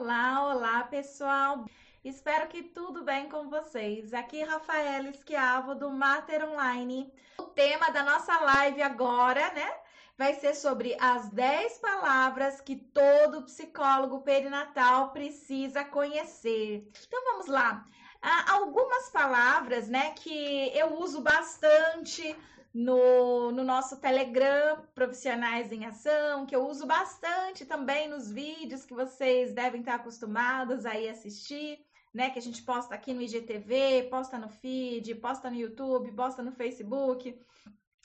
Olá, olá, pessoal. Espero que tudo bem com vocês. Aqui Rafaela Esquiavo do Mater Online. O tema da nossa live agora, né, vai ser sobre as 10 palavras que todo psicólogo perinatal precisa conhecer. Então vamos lá. Há algumas palavras, né, que eu uso bastante no, no nosso Telegram Profissionais em Ação, que eu uso bastante também nos vídeos que vocês devem estar acostumados aí assistir, né? Que a gente posta aqui no IGTV, posta no feed, posta no YouTube, posta no Facebook.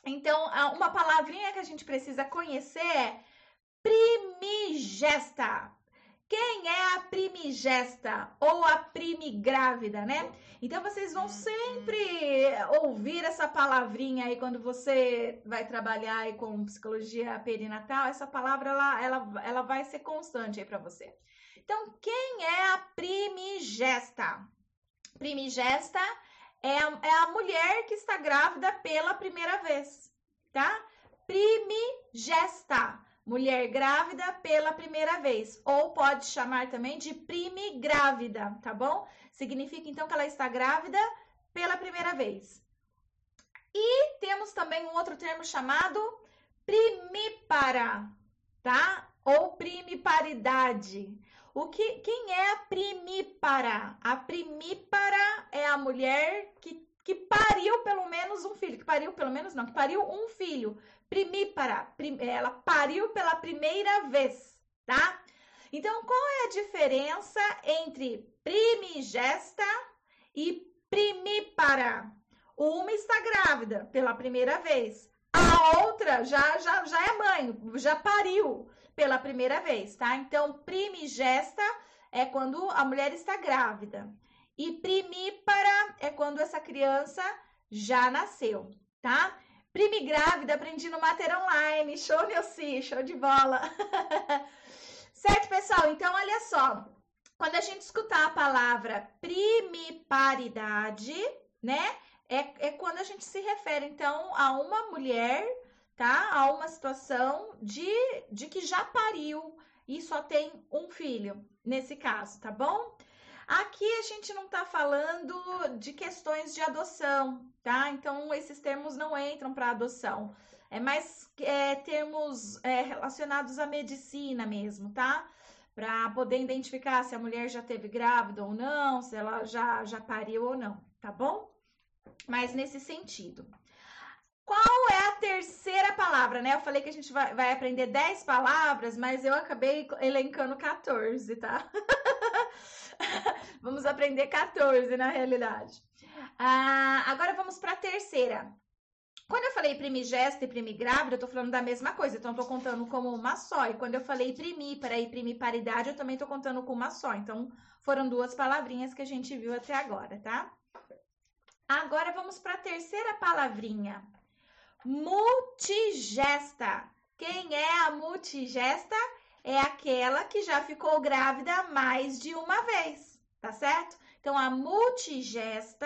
Então, uma palavrinha que a gente precisa conhecer é primigesta. Quem é a primigesta ou a primigrávida, né? Então vocês vão sempre ouvir essa palavrinha aí quando você vai trabalhar aí com psicologia perinatal, essa palavra ela, ela, ela vai ser constante aí para você. Então, quem é a primigesta? Primigesta é a, é a mulher que está grávida pela primeira vez, tá? Primigesta mulher grávida pela primeira vez, ou pode chamar também de primigrávida, tá bom? Significa então que ela está grávida pela primeira vez. E temos também um outro termo chamado primípara, tá? Ou primiparidade. O que, quem é a primípara? A primípara é a mulher que, que pariu pelo menos um filho, que pariu pelo menos não, que pariu um filho primípara, ela pariu pela primeira vez, tá? Então, qual é a diferença entre primigesta e primípara? Uma está grávida pela primeira vez, a outra já, já, já é mãe, já pariu pela primeira vez, tá? Então, primigesta é quando a mulher está grávida. E primípara é quando essa criança já nasceu, tá? Prime grávida, aprendi no Mater Online. Show, Nilce, show de bola. certo, pessoal? Então, olha só. Quando a gente escutar a palavra primiparidade, né? É, é quando a gente se refere, então, a uma mulher, tá? A uma situação de, de que já pariu e só tem um filho, nesse caso, tá bom? Aqui a gente não está falando de questões de adoção, tá? Então, esses termos não entram para adoção. É mais é, termos é, relacionados à medicina mesmo, tá? Para poder identificar se a mulher já teve grávida ou não, se ela já, já pariu ou não, tá bom? Mas nesse sentido. Qual é a terceira palavra, né? Eu falei que a gente vai, vai aprender 10 palavras, mas eu acabei elencando 14, tá? vamos aprender 14 na realidade. Ah, agora vamos para a terceira. Quando eu falei primigesta e primigrávida, eu tô falando da mesma coisa, então eu tô contando como uma só. E quando eu falei primípara e primiparidade, eu também tô contando com uma só. Então, foram duas palavrinhas que a gente viu até agora, tá? Agora vamos para a terceira palavrinha. Multigesta. Quem é a multigesta? É aquela que já ficou grávida mais de uma vez tá certo? Então, a multigesta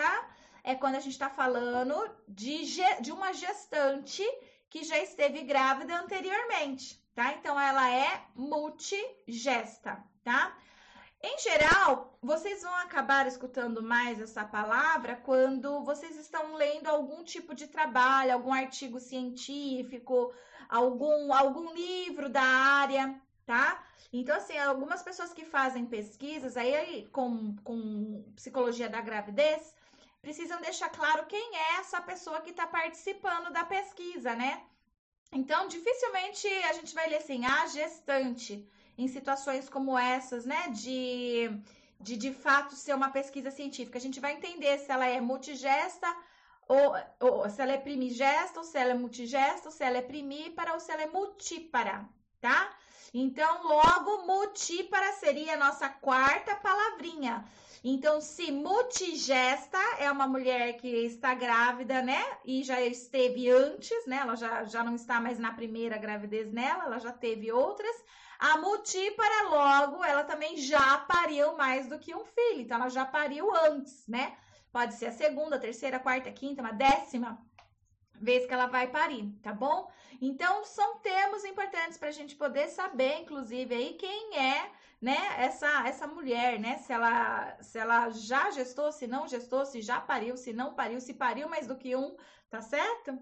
é quando a gente está falando de, de uma gestante que já esteve grávida anteriormente, tá? Então, ela é multigesta, tá? Em geral, vocês vão acabar escutando mais essa palavra quando vocês estão lendo algum tipo de trabalho, algum artigo científico, algum, algum livro da área, tá? Então, assim, algumas pessoas que fazem pesquisas aí com, com psicologia da gravidez precisam deixar claro quem é essa pessoa que está participando da pesquisa, né? Então, dificilmente a gente vai ler assim, a gestante, em situações como essas, né? De, de de fato ser uma pesquisa científica. A gente vai entender se ela é multigesta ou, ou se ela é primigesta, ou se ela é multigesta, ou se ela é primípara, ou se ela é multípara, tá? Então, logo, multípara seria a nossa quarta palavrinha. Então, se multigesta é uma mulher que está grávida, né? E já esteve antes, né? Ela já, já não está mais na primeira gravidez nela, ela já teve outras. A multípara, logo, ela também já pariu mais do que um filho. Então, ela já pariu antes, né? Pode ser a segunda, a terceira, a quarta, a quinta, uma décima vez que ela vai parir, tá bom? Então, são termos importantes para a gente poder saber, inclusive, aí quem é, né, essa, essa mulher, né, se ela, se ela já gestou, se não gestou, se já pariu, se não pariu, se pariu mais do que um, tá certo?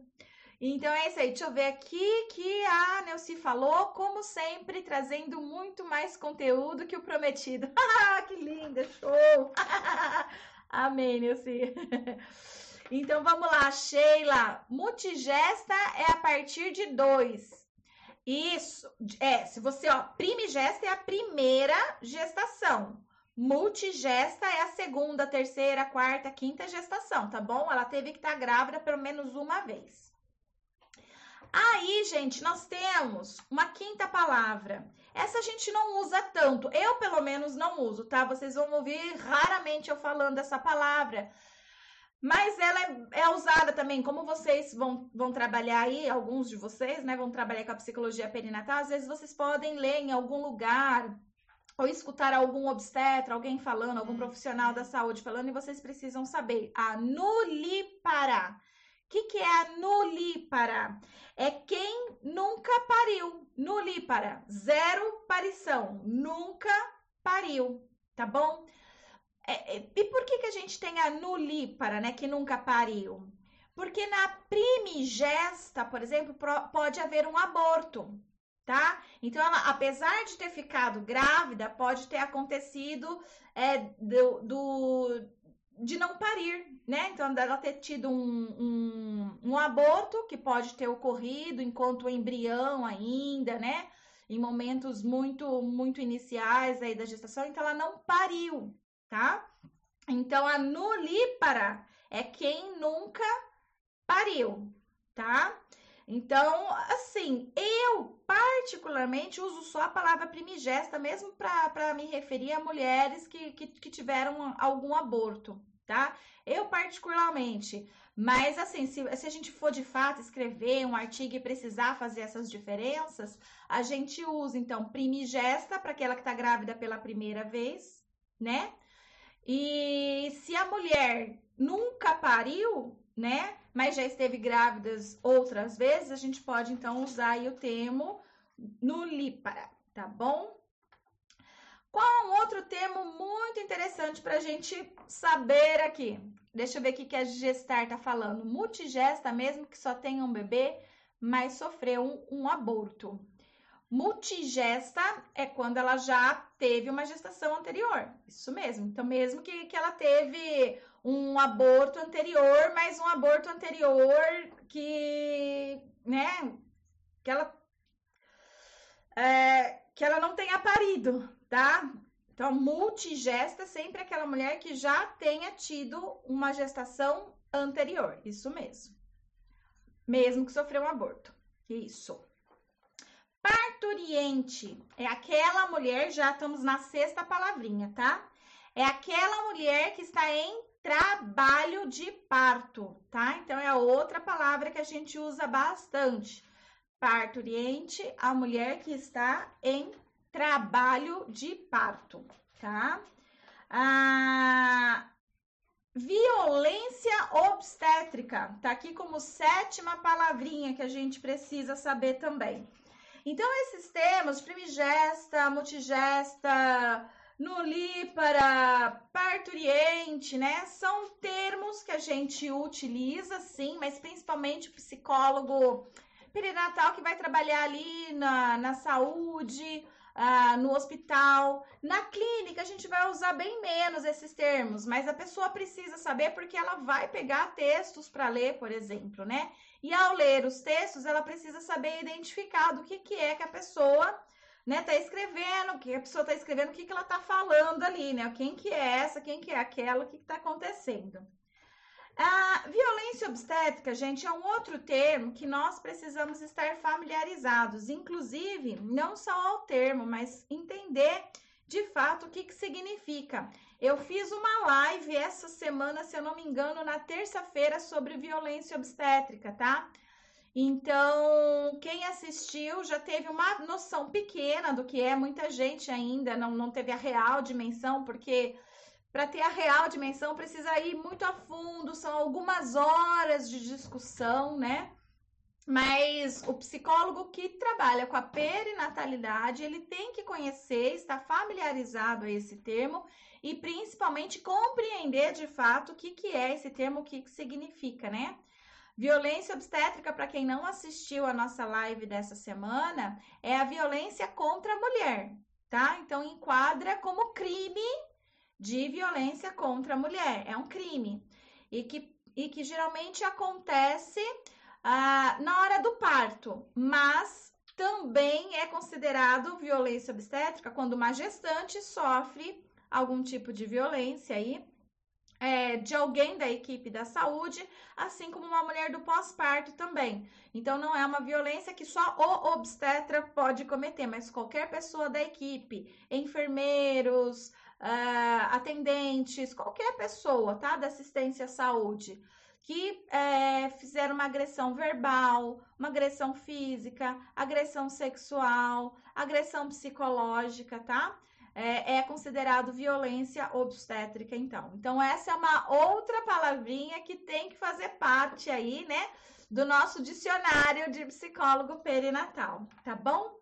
Então é isso aí, deixa eu ver aqui que a Nelci falou, como sempre, trazendo muito mais conteúdo que o prometido. que linda, show! Amém, Nelci. Então vamos lá, Sheila. Multigesta é a partir de dois. Isso, é, se você, ó, primigesta é a primeira gestação. Multigesta é a segunda, terceira, quarta, quinta gestação, tá bom? Ela teve que estar tá grávida pelo menos uma vez. Aí, gente, nós temos uma quinta palavra. Essa a gente não usa tanto. Eu, pelo menos, não uso, tá? Vocês vão ouvir raramente eu falando essa palavra, mas ela é, é, usada também, como vocês vão, vão trabalhar aí, alguns de vocês, né, vão trabalhar com a psicologia perinatal, às vezes vocês podem ler em algum lugar ou escutar algum obstetra, alguém falando, algum profissional da saúde falando, e vocês precisam saber a nulípara. O que, que é a nulípara? É quem nunca pariu. Nulípara, zero parição, nunca pariu, tá bom? É, é, e por que, que a gente tem a nulípara, né, que nunca pariu? Porque na primigesta, por exemplo, pode haver um aborto, tá? Então, ela, apesar de ter ficado grávida, pode ter acontecido é, do, do, de não parir, né? Então, dela ter tido um, um, um aborto que pode ter ocorrido enquanto embrião ainda, né? Em momentos muito, muito iniciais aí da gestação, então ela não pariu, tá? Então, a nulípara é quem nunca pariu, tá? Então, assim, eu particularmente uso só a palavra primigesta, mesmo para me referir a mulheres que, que, que, tiveram algum aborto, tá? Eu particularmente. Mas, assim, se, se a gente for de fato escrever um artigo e precisar fazer essas diferenças, a gente usa, então, primigesta para aquela que está grávida pela primeira vez, né? E se a mulher nunca pariu, né, mas já esteve grávida outras vezes, a gente pode então usar o termo nulípara, tá bom? Qual é um outro termo muito interessante para a gente saber aqui? Deixa eu ver o que a gestar está falando. Multigesta, mesmo que só tenha um bebê, mas sofreu um, um aborto. Multigesta é quando ela já teve uma gestação anterior. Isso mesmo. Então, mesmo que, que ela teve um aborto anterior, mas um aborto anterior que, né, que ela, é, que ela não tenha parido, tá? Então, multigesta é sempre aquela mulher que já tenha tido uma gestação anterior. Isso mesmo. Mesmo que sofreu um aborto. Isso. Parturiente é aquela mulher, já estamos na sexta palavrinha, tá? É aquela mulher que está em trabalho de parto, tá? Então é a outra palavra que a gente usa bastante. Parturiente, a mulher que está em trabalho de parto, tá? Ah, violência obstétrica, tá aqui como sétima palavrinha que a gente precisa saber também. Então, esses termos, primigesta, multigesta, nulípara, parturiente, né? São termos que a gente utiliza, sim, mas principalmente o psicólogo perinatal que vai trabalhar ali na, na saúde, ah, no hospital. Na clínica, a gente vai usar bem menos esses termos, mas a pessoa precisa saber porque ela vai pegar textos para ler, por exemplo, né? E ao ler os textos, ela precisa saber identificar do que, que é que a pessoa né, tá escrevendo, o que a pessoa tá escrevendo, o que, que ela tá falando ali, né? Quem que é essa, quem que é aquela, o que, que tá acontecendo. A violência obstétrica, gente, é um outro termo que nós precisamos estar familiarizados, inclusive, não só ao termo, mas entender de fato o que, que significa. Eu fiz uma live essa semana, se eu não me engano, na terça-feira sobre violência obstétrica, tá? Então, quem assistiu já teve uma noção pequena do que é, muita gente ainda não, não teve a real dimensão, porque para ter a real dimensão precisa ir muito a fundo, são algumas horas de discussão, né? Mas o psicólogo que trabalha com a perinatalidade, ele tem que conhecer, estar familiarizado a esse termo e principalmente compreender de fato o que, que é esse termo, o que, que significa, né? Violência obstétrica, para quem não assistiu a nossa live dessa semana, é a violência contra a mulher, tá? Então enquadra como crime de violência contra a mulher. É um crime. E que, e que geralmente acontece ah, na hora do parto, mas também é considerado violência obstétrica quando uma gestante sofre algum tipo de violência aí. É, de alguém da equipe da saúde, assim como uma mulher do pós-parto também. Então, não é uma violência que só o obstetra pode cometer, mas qualquer pessoa da equipe, enfermeiros, uh, atendentes, qualquer pessoa, tá? Da assistência à saúde, que é, fizeram uma agressão verbal, uma agressão física, agressão sexual, agressão psicológica, tá? É, é, considerado violência obstétrica, então. Então, essa é uma outra palavrinha que tem que fazer parte aí, né, do nosso dicionário de psicólogo perinatal, tá bom?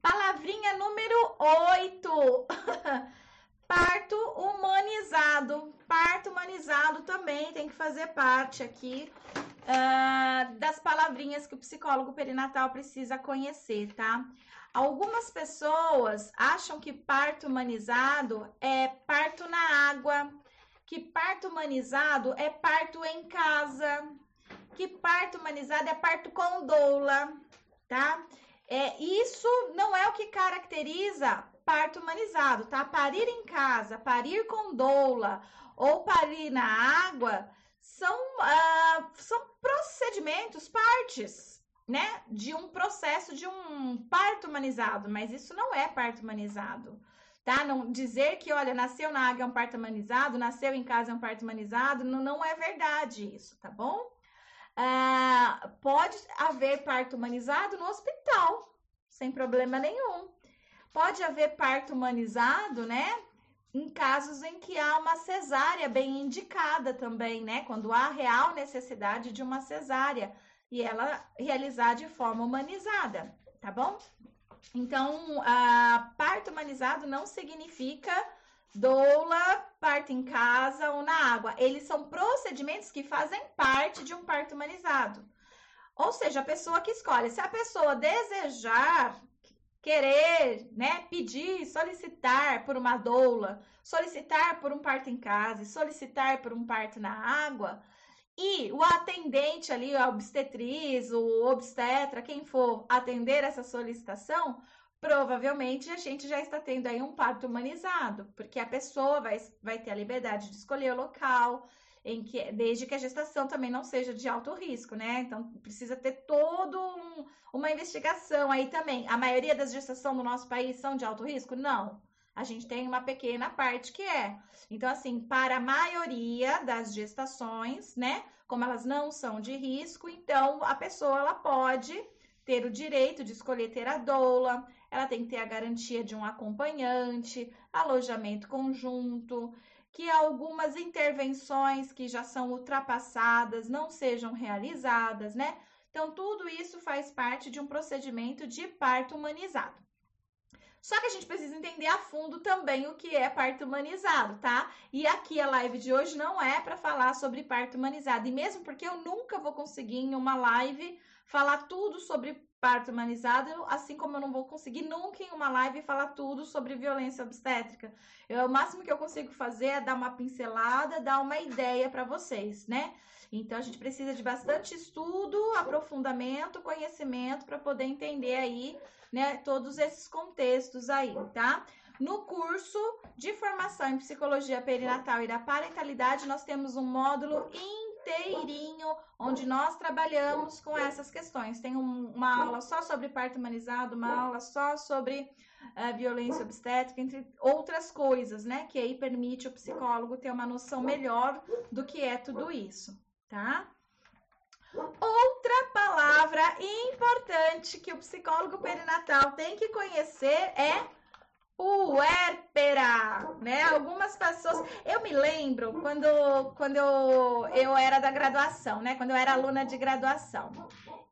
Palavrinha número 8. Parto humanizado. Parto humanizado também tem que fazer parte aqui uh, das palavrinhas que o psicólogo perinatal precisa conhecer, tá? Algumas pessoas acham que parto humanizado é parto na água, que parto humanizado é parto em casa, que parto humanizado é parto com doula, tá? É, isso não é o que caracteriza parto humanizado, tá? Parir em casa, parir com doula ou parir na água são, uh, são procedimentos, partes, né? De um processo de um parto humanizado, mas isso não é parto humanizado. Tá? Não dizer que, olha, nasceu na água é um parto humanizado, nasceu em casa é um parto humanizado, não, não é verdade isso, tá bom? Ah, pode haver parto humanizado no hospital, sem problema nenhum. Pode haver parto humanizado, né? Em casos em que há uma cesárea bem indicada também, né? Quando há real necessidade de uma cesárea e ela realizar de forma humanizada, tá bom? Então, a parto humanizado não significa doula, parto em casa ou na água. Eles são procedimentos que fazem parte de um parto humanizado. Ou seja, a pessoa que escolhe. Se a pessoa desejar, querer, né, pedir, solicitar por uma doula, solicitar por um parto em casa, solicitar por um parto na água, e o atendente ali, a obstetriz, o obstetra, quem for atender essa solicitação, provavelmente a gente já está tendo aí um parto humanizado, porque a pessoa vai, vai ter a liberdade de escolher o local, em que, desde que a gestação também não seja de alto risco, né? Então precisa ter todo um, uma investigação aí também. A maioria das gestações no nosso país são de alto risco? Não. A gente tem uma pequena parte que é. Então, assim, para a maioria das gestações, né? Como elas não são de risco, então a pessoa ela pode ter o direito de escolher ter a doula, ela tem que ter a garantia de um acompanhante, alojamento conjunto, que algumas intervenções que já são ultrapassadas não sejam realizadas, né? Então, tudo isso faz parte de um procedimento de parto humanizado. Só que a gente precisa entender a fundo também o que é parto humanizado, tá? E aqui a live de hoje não é para falar sobre parto humanizado, e mesmo porque eu nunca vou conseguir em uma live falar tudo sobre parto humanizado, assim como eu não vou conseguir nunca em uma live falar tudo sobre violência obstétrica. Eu, o máximo que eu consigo fazer é dar uma pincelada, dar uma ideia para vocês, né? Então a gente precisa de bastante estudo, aprofundamento, conhecimento para poder entender aí né, todos esses contextos aí, tá? No curso de formação em psicologia perinatal e da parentalidade, nós temos um módulo inteirinho onde nós trabalhamos com essas questões. Tem um, uma aula só sobre parto humanizado, uma aula só sobre uh, violência obstétrica, entre outras coisas, né? Que aí permite o psicólogo ter uma noção melhor do que é tudo isso, tá? Outra palavra importante que o psicólogo perinatal tem que conhecer é puérpera, né? Algumas pessoas. Eu me lembro quando, quando eu, eu era da graduação, né? Quando eu era aluna de graduação.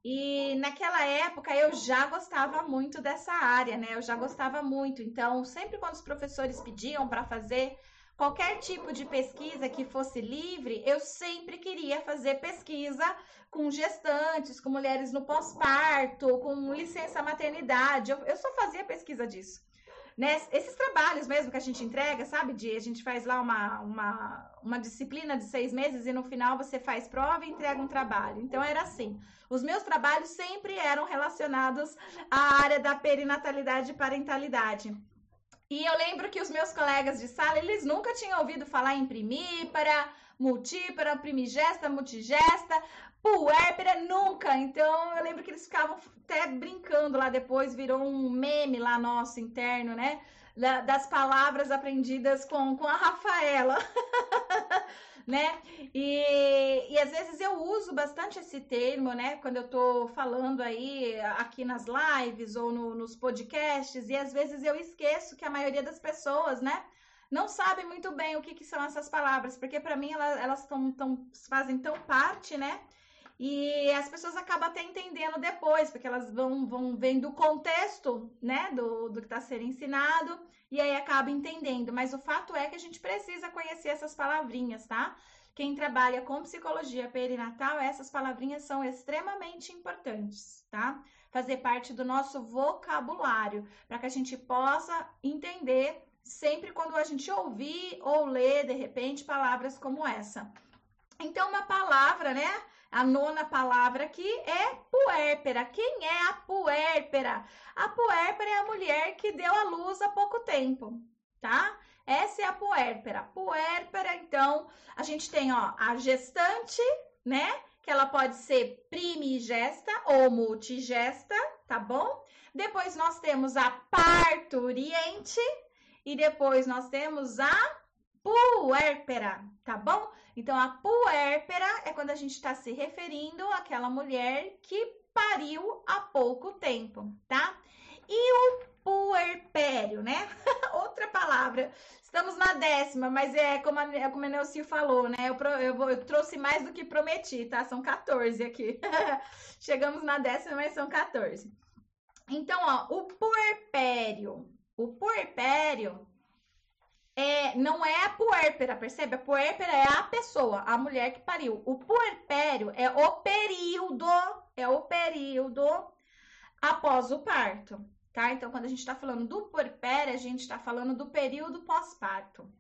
E naquela época eu já gostava muito dessa área, né? Eu já gostava muito. Então, sempre quando os professores pediam para fazer qualquer tipo de pesquisa que fosse livre, eu sempre queria fazer pesquisa com gestantes, com mulheres no pós-parto, com licença maternidade. Eu, eu só fazia pesquisa disso né? Esses trabalhos mesmo que a gente entrega, sabe? De a gente faz lá uma, uma, uma disciplina de seis meses e no final você faz prova e entrega um trabalho. Então era assim. Os meus trabalhos sempre eram relacionados à área da perinatalidade e parentalidade. E eu lembro que os meus colegas de sala, eles nunca tinham ouvido falar em primípara, multípara, primigesta, multigesta, puérpera, nunca. Então, eu lembro que eles ficavam até brincando lá depois, virou um meme lá nosso interno, né? das palavras aprendidas com, com a Rafaela. né? E, e às vezes eu uso bastante esse termo, né? Quando eu tô falando aí aqui nas lives ou no, nos podcasts, e às vezes eu esqueço que a maioria das pessoas, né? Não sabe muito bem o que, que são essas palavras, porque para mim elas, elas tão, tão, fazem tão parte, né? E as pessoas acabam até entendendo depois, porque elas vão, vão vendo o contexto, né, do, do que está sendo ensinado, e aí acaba entendendo. Mas o fato é que a gente precisa conhecer essas palavrinhas, tá? Quem trabalha com psicologia perinatal, essas palavrinhas são extremamente importantes, tá? Fazer parte do nosso vocabulário, para que a gente possa entender sempre quando a gente ouvir ou ler, de repente, palavras como essa. Então, uma palavra, né? A nona palavra aqui é puérpera. Quem é a puérpera? A puérpera é a mulher que deu à luz há pouco tempo, tá? Essa é a puérpera. Puérpera, então, a gente tem, ó, a gestante, né? Que ela pode ser primigesta ou multigesta, tá bom? Depois nós temos a parturiente e depois nós temos a puérpera, tá bom? Então, a puérpera é quando a gente está se referindo àquela mulher que pariu há pouco tempo, tá? E o puerpério, né? Outra palavra. Estamos na décima, mas é como a, é como a Nelci falou, né? Eu, eu, eu, trouxe mais do que prometi, tá? São 14 aqui. Chegamos na décima, mas são 14. Então, ó, o puerpério. O puerpério é, não é a puérpera, percebe? A puérpera é a pessoa, a mulher que pariu. O puerpério é o período, é o período após o parto, tá? Então, quando a gente está falando do puerpério, a gente está falando do período pós-parto.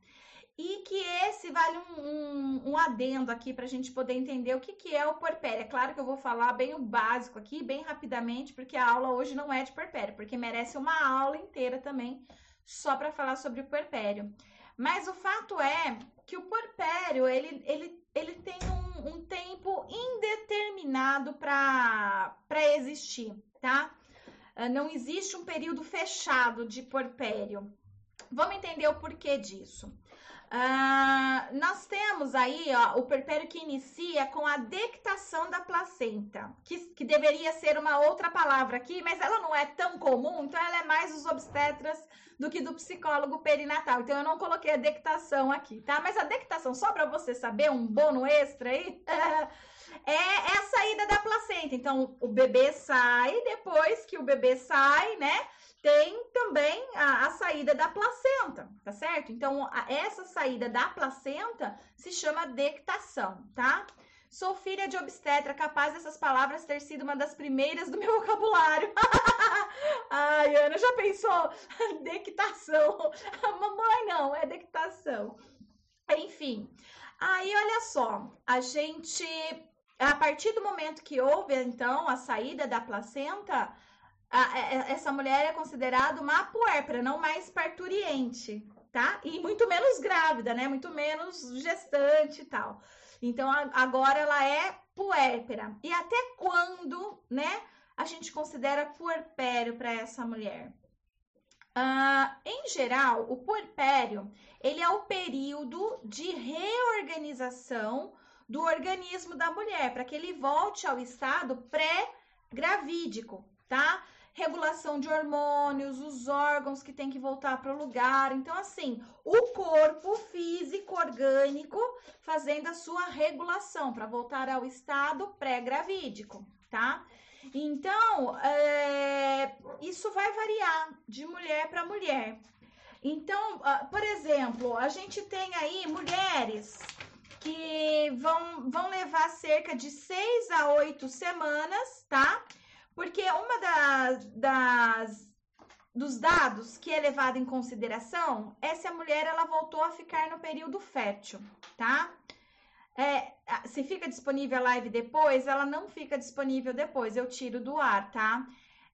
E que esse vale um, um, um adendo aqui para a gente poder entender o que, que é o puerpério. É claro que eu vou falar bem o básico aqui, bem rapidamente, porque a aula hoje não é de puerpério, porque merece uma aula inteira também só para falar sobre o puerpério. Mas o fato é que o puerpério, ele, ele, ele tem um, um tempo indeterminado para existir, tá? Ah, não existe um período fechado de puerpério. Vamos entender o porquê disso. Uh, nós temos aí ó, o perpério que inicia com a dectação da placenta, que, que deveria ser uma outra palavra aqui, mas ela não é tão comum, então ela é mais dos obstetras do que do psicólogo perinatal. Então eu não coloquei a dectação aqui, tá? Mas a dectação, só para você saber, um bônus extra aí, é, é a saída da placenta. Então o bebê sai, depois que o bebê sai, né? Tem também a, a, saída da placenta, tá certo? Então, a, essa saída da placenta se chama dectação, tá? Sou filha de obstetra, capaz dessas palavras ter sido uma das primeiras do meu vocabulário. Ai, Ana, já pensou? Dectação. Mamãe, não, é dectação. Enfim, aí olha só, a gente, a partir do momento que houve, então, a saída da placenta, a, é, é, essa mulher é considerada uma puérpera, não mais parturiente, tá? E muito menos grávida, né? Muito menos gestante e tal. Então, agora ela é puérpera. E até quando, né, a gente considera puerpério para essa mulher? Uh, em geral, o puerpério, ele é o período de reorganização do organismo da mulher, para que ele volte ao estado pré-gravídico, tá? Regulação de hormônios, os órgãos que tem que voltar para o lugar. Então, assim, o corpo físico orgânico fazendo a sua regulação para voltar ao estado pré-gravídico, tá? Então, é, isso vai variar de mulher para mulher. Então, uh, por exemplo, a gente tem aí mulheres que vão, vão levar cerca de seis a oito semanas, tá? Porque uma das, das dos dados que é levado em consideração é se a mulher ela voltou a ficar no período fértil, tá? É, se fica disponível a live depois, ela não fica disponível depois, eu tiro do ar, tá?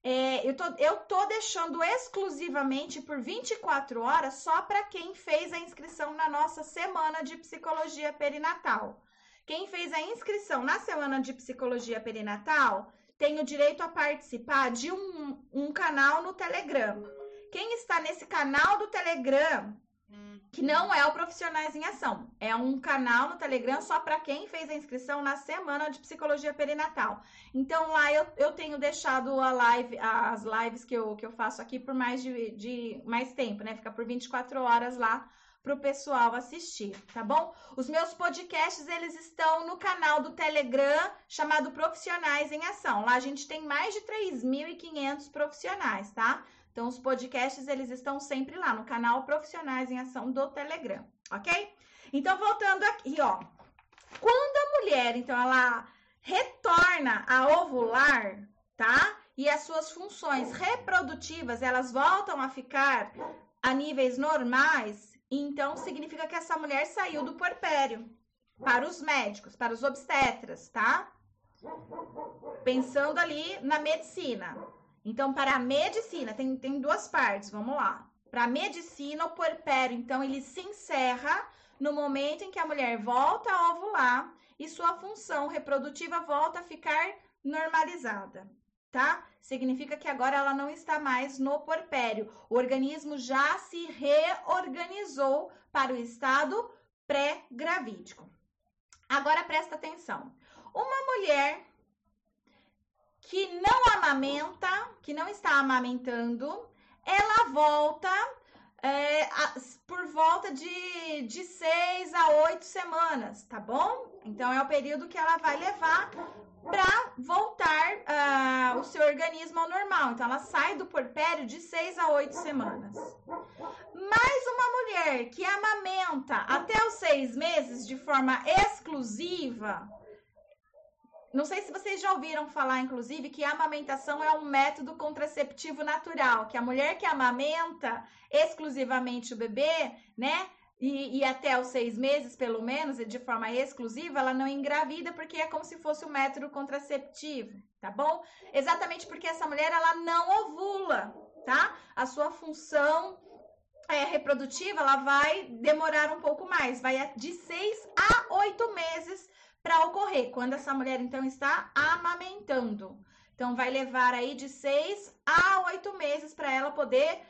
É, eu, tô, eu tô deixando exclusivamente por 24 horas só para quem fez a inscrição na nossa semana de psicologia perinatal. Quem fez a inscrição na semana de psicologia perinatal tem o direito a participar de um, um canal no Telegram. Quem está nesse canal do Telegram que não é o Profissionais em Ação. É um canal no Telegram só para quem fez a inscrição na semana de psicologia perinatal. Então lá eu, eu tenho deixado a live, as lives que eu, que eu faço aqui por mais de, de mais tempo, né? Fica por 24 horas lá para o pessoal assistir, tá bom? Os meus podcasts eles estão no canal do Telegram chamado Profissionais em Ação. Lá a gente tem mais de 3.500 profissionais, tá? Então, os podcasts, eles estão sempre lá no canal Profissionais em Ação do Telegram, ok? Então, voltando aqui, ó. Quando a mulher, então, ela retorna a ovular, tá? E as suas funções reprodutivas, elas voltam a ficar a níveis normais, então significa que essa mulher saiu do porpério. Para os médicos, para os obstetras, tá? Pensando ali na medicina. Então, para a medicina, tem, tem duas partes, vamos lá. Para a medicina, o puerpério, então, ele se encerra no momento em que a mulher volta a ovular e sua função reprodutiva volta a ficar normalizada, tá? Significa que agora ela não está mais no porpério. O organismo já se reorganizou para o estado pré-gravídico. Agora presta atenção. Uma mulher que não amamenta, que não está amamentando, ela volta é, por volta de, de seis a oito semanas, tá bom? Então é o período que ela vai levar para voltar uh, o seu organismo ao normal. Então ela sai do porpério de seis a oito semanas. Mais uma mulher que amamenta até os seis meses de forma exclusiva, não sei se vocês já ouviram falar, inclusive, que a amamentação é um método contraceptivo natural, que a mulher que amamenta exclusivamente o bebê, né? E, e, até os seis meses, pelo menos, de forma exclusiva, ela não engravida, porque é como se fosse um método contraceptivo, tá bom? Exatamente porque essa mulher, ela não ovula, tá? A sua função é, reprodutiva, ela vai demorar um pouco mais, vai de seis a oito meses para ocorrer quando essa mulher então está amamentando. Então vai levar aí de seis a oito meses para ela poder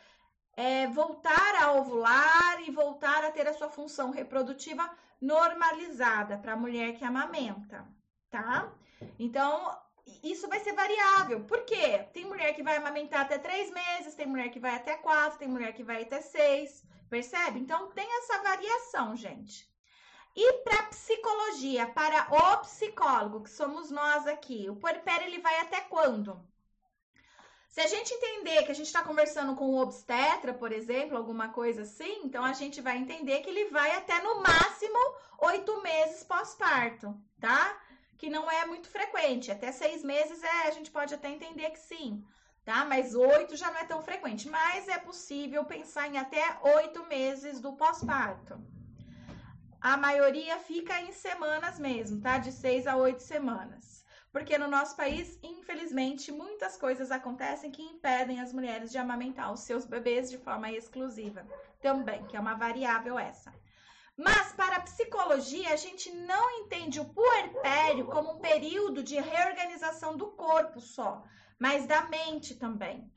é, voltar a ovular e voltar a ter a sua função reprodutiva normalizada para a mulher que amamenta, tá? Então isso vai ser variável. Por quê? Tem mulher que vai amamentar até três meses, tem mulher que vai até quatro, tem mulher que vai até seis, percebe? Então tem essa variação, gente. E para psicologia, para o psicólogo, que somos nós aqui, o puerpério ele vai até quando? Se a gente entender que a gente está conversando com o obstetra, por exemplo, alguma coisa assim, então a gente vai entender que ele vai até no máximo oito meses pós-parto, tá? Que não é muito frequente. Até seis meses é, a gente pode até entender que sim, tá? Mas oito já não é tão frequente. Mas é possível pensar em até oito meses do pós-parto a maioria fica em semanas mesmo, tá? De seis a oito semanas. Porque no nosso país, infelizmente, muitas coisas acontecem que impedem as mulheres de amamentar os seus bebês de forma exclusiva. Também, que é uma variável essa. Mas para a psicologia, a gente não entende o puerpério como um período de reorganização do corpo só, mas da mente também.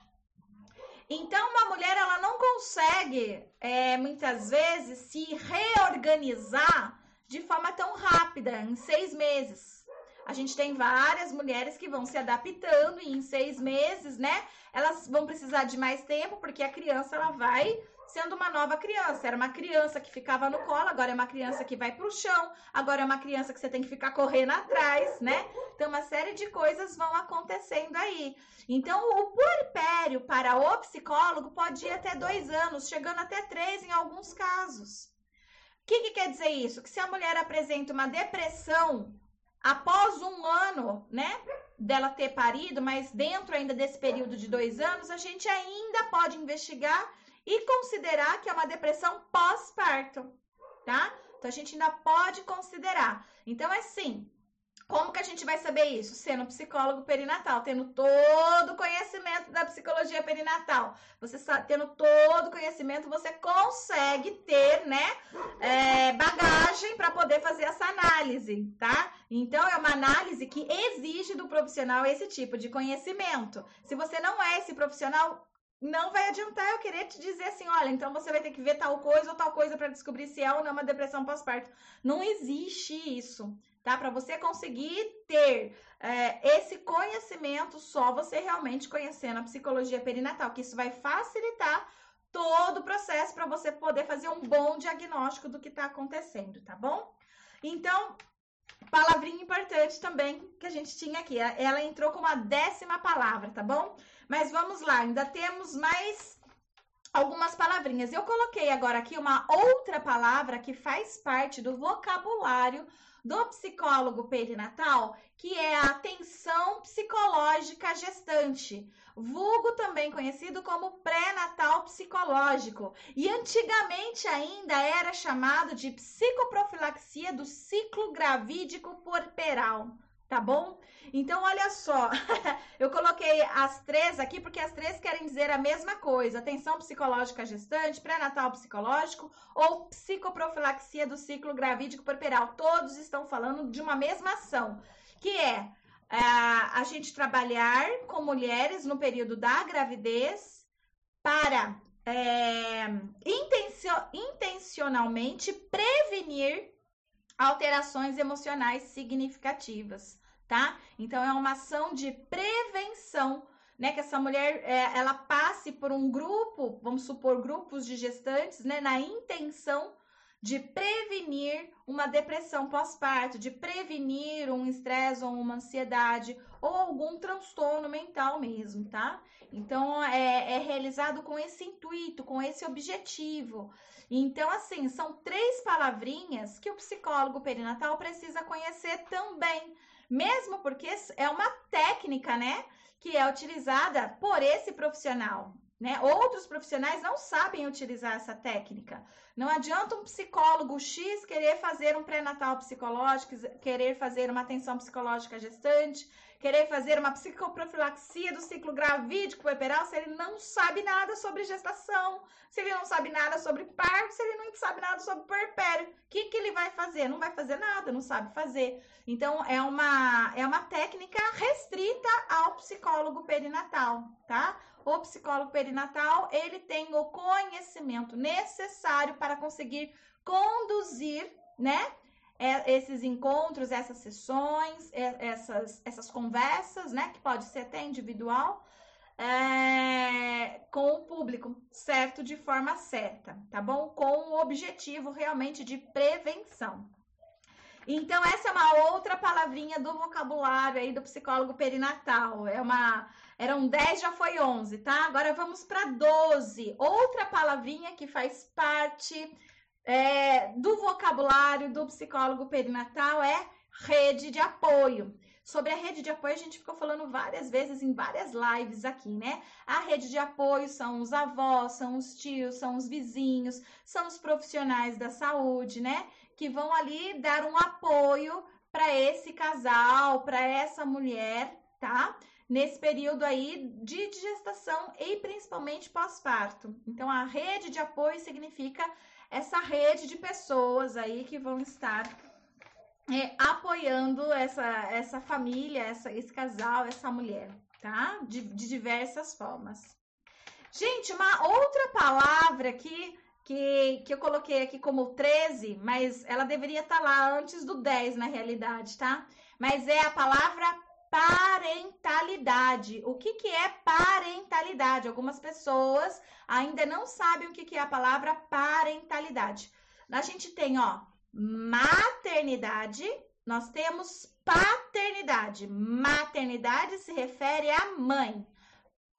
Então, uma mulher ela não consegue é, muitas vezes se reorganizar de forma tão rápida, em seis meses. A gente tem várias mulheres que vão se adaptando e em seis meses, né? Elas vão precisar de mais tempo, porque a criança ela vai sendo uma nova criança. Era uma criança que ficava no colo, agora é uma criança que vai para o chão, agora é uma criança que você tem que ficar correndo atrás, né? Então, uma série de coisas vão acontecendo aí. Então, o puerpério para o psicólogo pode ir até dois anos, chegando até três em alguns casos. O que, que quer dizer isso? Que se a mulher apresenta uma depressão após um ano, né, dela ter parido, mas dentro ainda desse período de dois anos, a gente ainda pode investigar e considerar que é uma depressão pós-parto, tá? Então a gente ainda pode considerar. Então é assim, como que a gente vai saber isso? Sendo psicólogo perinatal, tendo todo o conhecimento da psicologia perinatal. Você tendo todo o conhecimento, você consegue ter, né, é, bagagem para poder fazer essa análise, tá? Então, é uma análise que exige do profissional esse tipo de conhecimento. Se você não é esse profissional, não vai adiantar eu querer te dizer assim, olha, então você vai ter que ver tal coisa ou tal coisa para descobrir se é ou não uma depressão pós-parto. Não existe isso, tá? Para você conseguir ter é, esse conhecimento, só você realmente conhecendo a psicologia perinatal, que isso vai facilitar todo o processo para você poder fazer um bom diagnóstico do que está acontecendo, tá bom? Então, palavrinha importante também que a gente tinha aqui. Ela entrou como a décima palavra, tá bom? Mas vamos lá, ainda temos mais algumas palavrinhas. Eu coloquei agora aqui uma outra palavra que faz parte do vocabulário do psicólogo perinatal, que é a atenção psicológica gestante, vulgo também conhecido como pré-natal psicológico. E antigamente ainda era chamado de psicoprofilaxia do ciclo gravídico puerperal tá bom? Então, olha só, eu coloquei as três aqui porque as três querem dizer a mesma coisa: atenção psicológica gestante, pré-natal psicológico ou psicoprofilaxia do ciclo gravídico puerperal. Todos estão falando de uma mesma ação, que é, é a gente trabalhar com mulheres no período da gravidez para é, intencionalmente prevenir alterações emocionais significativas tá? Então é uma ação de prevenção, né? Que essa mulher é, ela passe por um grupo, vamos supor grupos de gestantes, né? Na intenção de prevenir uma depressão pós-parto, de prevenir um estresse ou uma ansiedade ou algum transtorno mental mesmo, tá? Então é, é realizado com esse intuito, com esse objetivo. Então, assim, são três palavrinhas que o psicólogo perinatal precisa conhecer também mesmo porque é uma técnica, né, que é utilizada por esse profissional. Né? Outros profissionais não sabem utilizar essa técnica. Não adianta um psicólogo X querer fazer um pré-natal psicológico, querer fazer uma atenção psicológica gestante, querer fazer uma psicoprofilaxia do ciclo gravídico puerperal se ele não sabe nada sobre gestação, se ele não sabe nada sobre parto, se ele não sabe nada sobre puerpério. O que, que ele vai fazer? Não vai fazer nada, não sabe fazer. Então, é uma, é uma técnica restrita ao psicólogo perinatal, tá? O psicólogo perinatal, ele tem o conhecimento necessário para conseguir conduzir, né? É, esses encontros, essas sessões, é, essas, essas conversas, né? Que pode ser até individual, é, com o público, certo? De forma certa, tá bom? Com o objetivo realmente de prevenção. Então, essa é uma outra palavrinha do vocabulário aí do psicólogo perinatal. É uma. Eram 10, já foi 11, tá? Agora vamos para 12. Outra palavrinha que faz parte é, do vocabulário do psicólogo perinatal é rede de apoio. Sobre a rede de apoio, a gente ficou falando várias vezes em várias lives aqui, né? A rede de apoio são os avós, são os tios, são os vizinhos, são os profissionais da saúde, né? Que vão ali dar um apoio para esse casal, para essa mulher, tá? Nesse período aí de gestação e principalmente pós-parto. Então, a rede de apoio significa essa rede de pessoas aí que vão estar é, apoiando essa, essa família, essa, esse casal, essa mulher, tá? De, de diversas formas. Gente, uma outra palavra que que, que eu coloquei aqui como 13, mas ela deveria estar tá lá antes do 10 na realidade, tá? Mas é a palavra parentalidade. O que, que é parentalidade? Algumas pessoas ainda não sabem o que, que é a palavra parentalidade. A gente tem, ó, maternidade, nós temos paternidade. Maternidade se refere à mãe.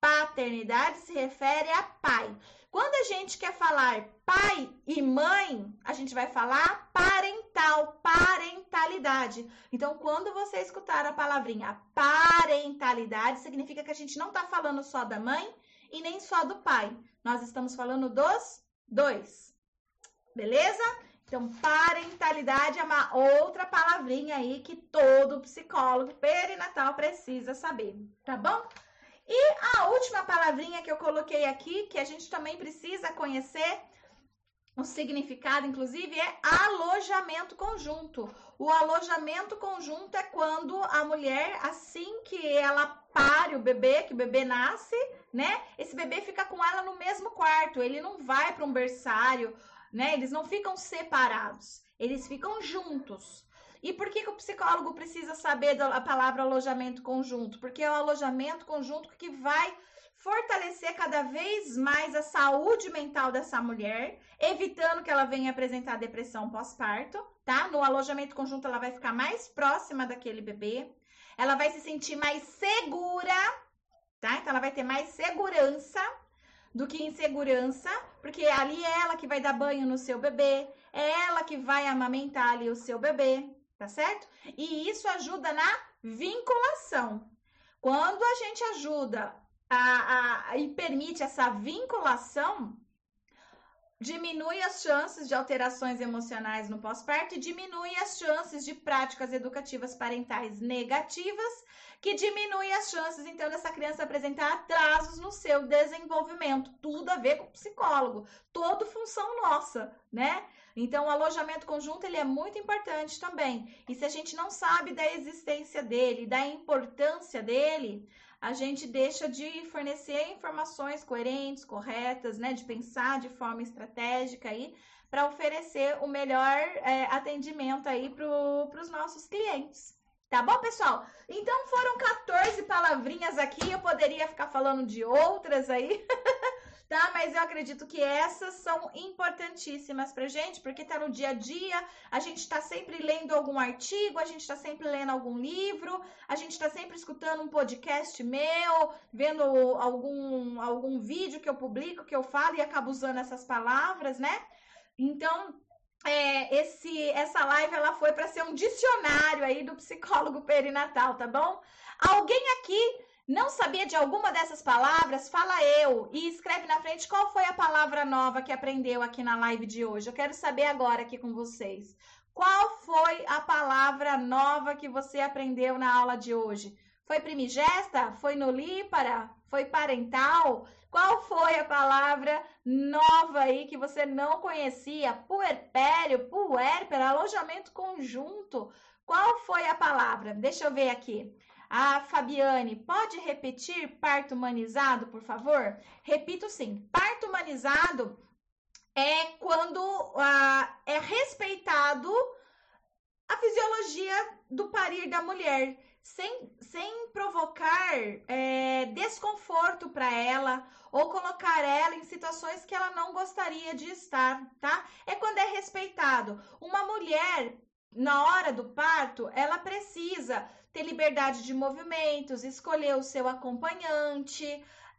Paternidade se refere a pai. Quando a gente quer falar pai e mãe, a gente vai falar parental, parentalidade. Então, quando você escutar a palavrinha parentalidade, significa que a gente não está falando só da mãe e nem só do pai. Nós estamos falando dos dois. Beleza? Então, parentalidade é uma outra palavrinha aí que todo psicólogo perinatal precisa saber, tá bom? E a última palavrinha que eu coloquei aqui, que a gente também precisa conhecer, o significado, inclusive, é alojamento conjunto. O alojamento conjunto é quando a mulher, assim que ela pare o bebê, que o bebê nasce, né? Esse bebê fica com ela no mesmo quarto. Ele não vai para um berçário, né? Eles não ficam separados. Eles ficam juntos. E por que, que o psicólogo precisa saber da palavra alojamento conjunto? Porque é o alojamento conjunto que vai fortalecer cada vez mais a saúde mental dessa mulher, evitando que ela venha apresentar depressão pós-parto, tá? No alojamento conjunto ela vai ficar mais próxima daquele bebê, ela vai se sentir mais segura, tá? Então ela vai ter mais segurança do que insegurança, porque ali é ela que vai dar banho no seu bebê, é ela que vai amamentar ali o seu bebê, tá certo? E isso ajuda na vinculação. Quando a gente ajuda a, a, e permite essa vinculação, diminui as chances de alterações emocionais no pós-parto e diminui as chances de práticas educativas parentais negativas, que diminui as chances, então, dessa criança apresentar atrasos no seu desenvolvimento. Tudo a ver com o psicólogo, toda função nossa, né? Então, o alojamento conjunto ele é muito importante também. E se a gente não sabe da existência dele, da importância dele, a gente deixa de fornecer informações coerentes, corretas, né? De pensar de forma estratégica aí para oferecer o melhor é, atendimento aí para os nossos clientes. Tá bom, pessoal? Então foram 14 palavrinhas aqui, eu poderia ficar falando de outras aí. tá? Mas eu acredito que essas são importantíssimas pra gente, porque tá no dia a dia, a gente tá sempre lendo algum artigo, a gente tá sempre lendo algum livro, a gente tá sempre escutando um podcast meu, vendo algum, algum vídeo que eu publico, que eu falo e acabo usando essas palavras, né? Então, é, esse, essa live ela foi para ser um dicionário aí do psicólogo perinatal, tá bom? Alguém aqui não sabia de alguma dessas palavras? Fala eu e escreve na frente qual foi a palavra nova que aprendeu aqui na live de hoje. Eu quero saber agora aqui com vocês. Qual foi a palavra nova que você aprendeu na aula de hoje? Foi primigesta? Foi nulípara? Foi parental? Qual foi a palavra nova aí que você não conhecia? Puerpério, puérpera, alojamento conjunto. Qual foi a palavra? Deixa eu ver aqui. A Fabiane, pode repetir parto humanizado, por favor? Repito sim. Parto humanizado é quando ah, é respeitado a fisiologia do parir da mulher, sem, sem provocar é, desconforto para ela ou colocar ela em situações que ela não gostaria de estar, tá? É quando é respeitado. Uma mulher, na hora do parto, ela precisa ter liberdade de movimentos, escolher o seu acompanhante,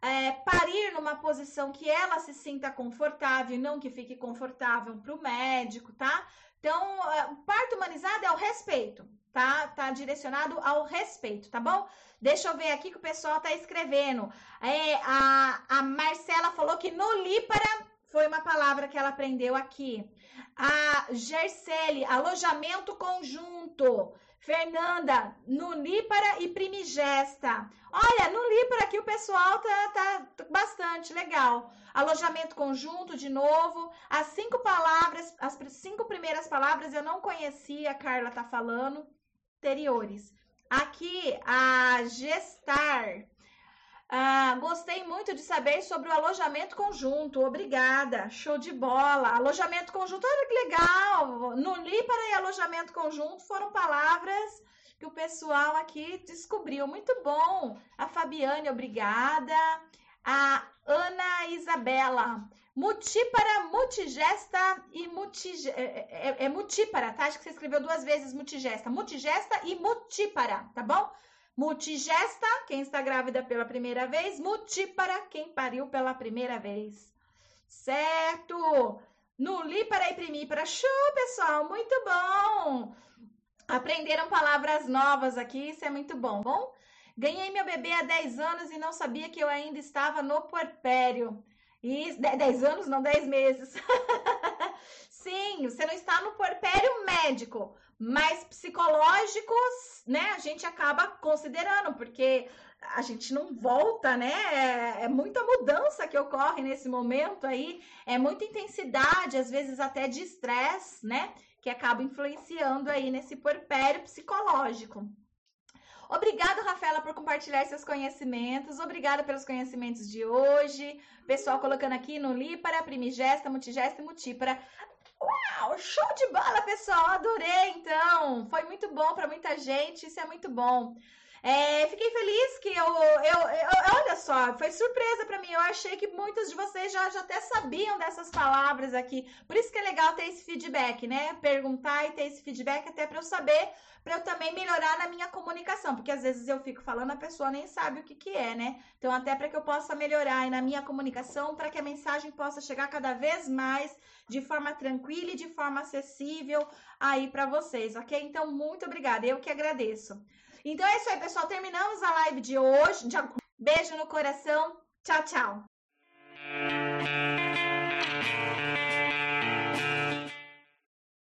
é, parir numa posição que ela se sinta confortável e não que fique confortável para o médico, tá? Então, é, o parto humanizado é o respeito, tá? Tá direcionado ao respeito, tá bom? Deixa eu ver aqui que o pessoal tá escrevendo. É, a, a Marcela falou que no lípara foi uma palavra que ela aprendeu aqui. A Gercele, alojamento conjunto. Fernanda, nunípara e primigesta. Olha, nunípara aqui o pessoal tá, tá bastante legal. Alojamento conjunto, de novo. As cinco palavras, as cinco primeiras palavras eu não conhecia, a Carla tá falando. Anteriores. Aqui, a gestar. Ah, gostei muito de saber sobre o alojamento conjunto. Obrigada. Show de bola. Alojamento conjunto, olha que legal. No Lípara e alojamento conjunto foram palavras que o pessoal aqui descobriu. Muito bom. A Fabiane, obrigada. A Ana Isabela. Mutípara, mutigesta e mutige... é, é, é mutípara, tá? Acho que você escreveu duas vezes mutigesta. Mutigesta e mutípara, tá bom? Multigesta, quem está grávida pela primeira vez. Multípara, quem pariu pela primeira vez. Certo! Nuli para imprimir para show, pessoal! Muito bom! Aprenderam palavras novas aqui, isso é muito bom, bom? Ganhei meu bebê há 10 anos e não sabia que eu ainda estava no puerpério. E 10 anos, não 10 meses. Sim, você não está no puerpério médico, mas psicológicos, né? A gente acaba considerando, porque a gente não volta, né? É, é, muita mudança que ocorre nesse momento aí, é muita intensidade, às vezes até de estresse, né? Que acaba influenciando aí nesse puerpério psicológico. Obrigada, Rafaela, por compartilhar seus conhecimentos. Obrigada pelos conhecimentos de hoje. Pessoal colocando aqui no Lípara, Primigesta, Multigesta e Multípara. Uau, show de bola, pessoal! Adorei, então! Foi muito bom para muita gente, isso é muito bom. É, fiquei feliz que eu, eu, eu, Olha só, foi surpresa para mim. Eu achei que muitos de vocês já, já até sabiam dessas palavras aqui. Por isso que é legal ter esse feedback, né? Perguntar e ter esse feedback até para eu saber, para eu também melhorar na minha comunicação. Porque às vezes eu fico falando, a pessoa nem sabe o que, que é, né? Então, até para que eu possa melhorar na minha comunicação, para que a mensagem possa chegar cada vez mais de forma tranquila e de forma acessível aí para vocês, ok? Então, muito obrigada. Eu que agradeço. Então é isso aí, pessoal. Terminamos a live de hoje. Beijo no coração. Tchau, tchau.